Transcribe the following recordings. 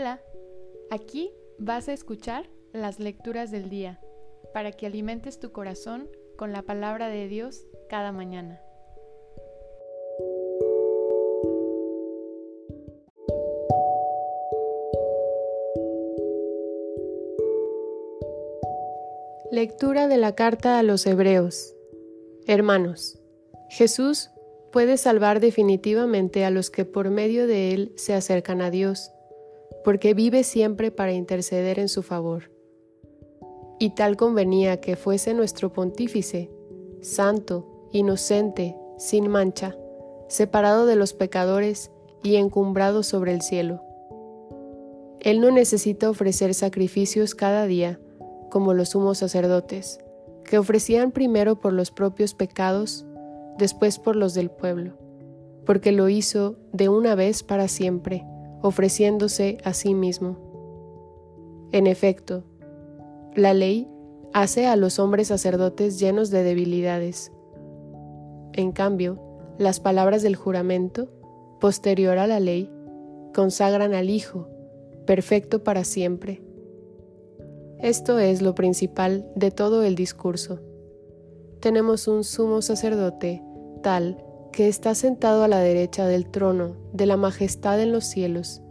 Hola, aquí vas a escuchar las lecturas del día para que alimentes tu corazón con la palabra de Dios cada mañana. Lectura de la carta a los Hebreos Hermanos, Jesús puede salvar definitivamente a los que por medio de Él se acercan a Dios, porque vive siempre para interceder en su favor. Y tal convenía que fuese nuestro pontífice, santo, inocente, sin mancha, separado de los pecadores y encumbrado sobre el cielo. Él no necesita ofrecer sacrificios cada día, como los sumos sacerdotes, que ofrecían primero por los propios pecados después por los del pueblo, porque lo hizo de una vez para siempre, ofreciéndose a sí mismo. En efecto, la ley hace a los hombres sacerdotes llenos de debilidades. En cambio, las palabras del juramento, posterior a la ley, consagran al Hijo, perfecto para siempre. Esto es lo principal de todo el discurso. Tenemos un sumo sacerdote tal que está sentado a la derecha del trono de la majestad en los cielos,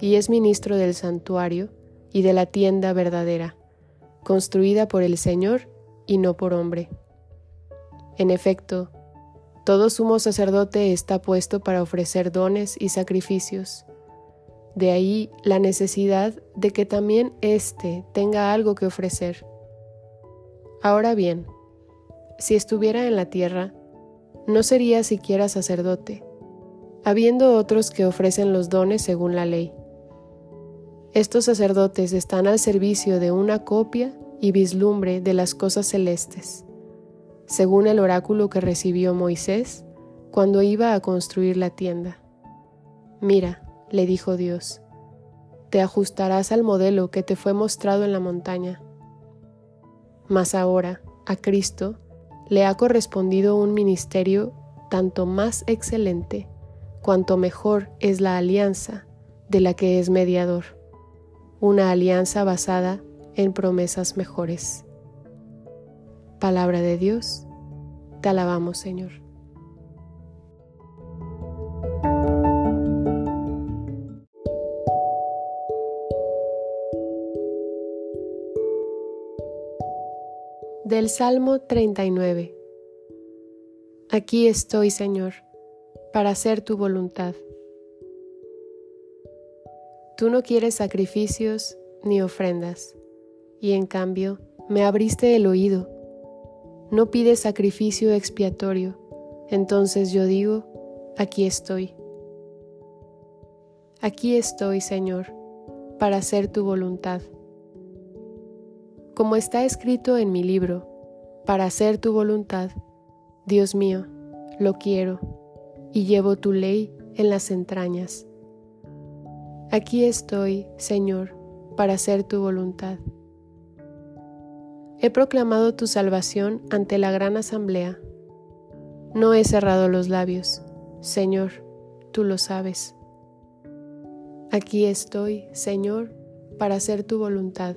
y es ministro del santuario y de la tienda verdadera, construida por el Señor y no por hombre. En efecto, todo sumo sacerdote está puesto para ofrecer dones y sacrificios. De ahí la necesidad de que también éste tenga algo que ofrecer. Ahora bien, si estuviera en la tierra, no sería siquiera sacerdote, habiendo otros que ofrecen los dones según la ley. Estos sacerdotes están al servicio de una copia y vislumbre de las cosas celestes, según el oráculo que recibió Moisés cuando iba a construir la tienda. Mira, le dijo Dios, te ajustarás al modelo que te fue mostrado en la montaña. Mas ahora, a Cristo, le ha correspondido un ministerio tanto más excelente cuanto mejor es la alianza de la que es mediador, una alianza basada en promesas mejores. Palabra de Dios, te alabamos Señor. Del Salmo 39 Aquí estoy, Señor, para hacer tu voluntad. Tú no quieres sacrificios ni ofrendas, y en cambio me abriste el oído. No pides sacrificio expiatorio, entonces yo digo, aquí estoy. Aquí estoy, Señor, para hacer tu voluntad como está escrito en mi libro, para hacer tu voluntad. Dios mío, lo quiero, y llevo tu ley en las entrañas. Aquí estoy, Señor, para hacer tu voluntad. He proclamado tu salvación ante la gran asamblea. No he cerrado los labios, Señor, tú lo sabes. Aquí estoy, Señor, para hacer tu voluntad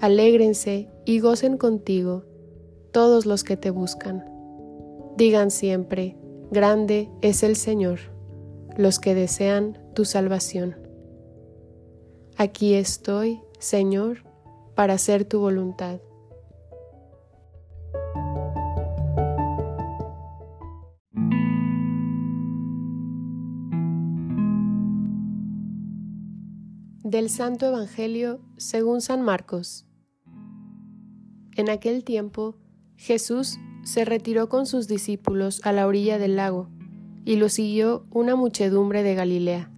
alégrense y gocen contigo todos los que te buscan. Digan siempre, grande es el Señor, los que desean tu salvación. Aquí estoy, Señor, para hacer tu voluntad. Del Santo Evangelio según San Marcos. En aquel tiempo, Jesús se retiró con sus discípulos a la orilla del lago, y lo siguió una muchedumbre de Galilea.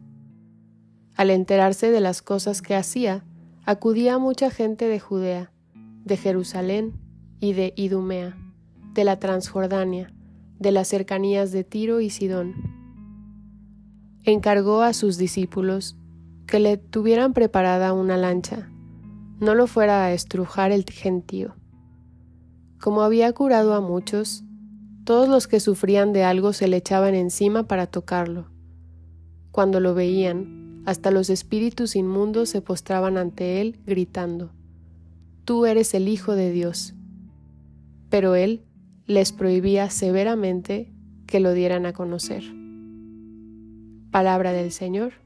Al enterarse de las cosas que hacía, acudía mucha gente de Judea, de Jerusalén y de Idumea, de la Transjordania, de las cercanías de Tiro y Sidón. Encargó a sus discípulos que le tuvieran preparada una lancha, no lo fuera a estrujar el gentío como había curado a muchos, todos los que sufrían de algo se le echaban encima para tocarlo. Cuando lo veían, hasta los espíritus inmundos se postraban ante él, gritando, Tú eres el Hijo de Dios. Pero él les prohibía severamente que lo dieran a conocer. Palabra del Señor.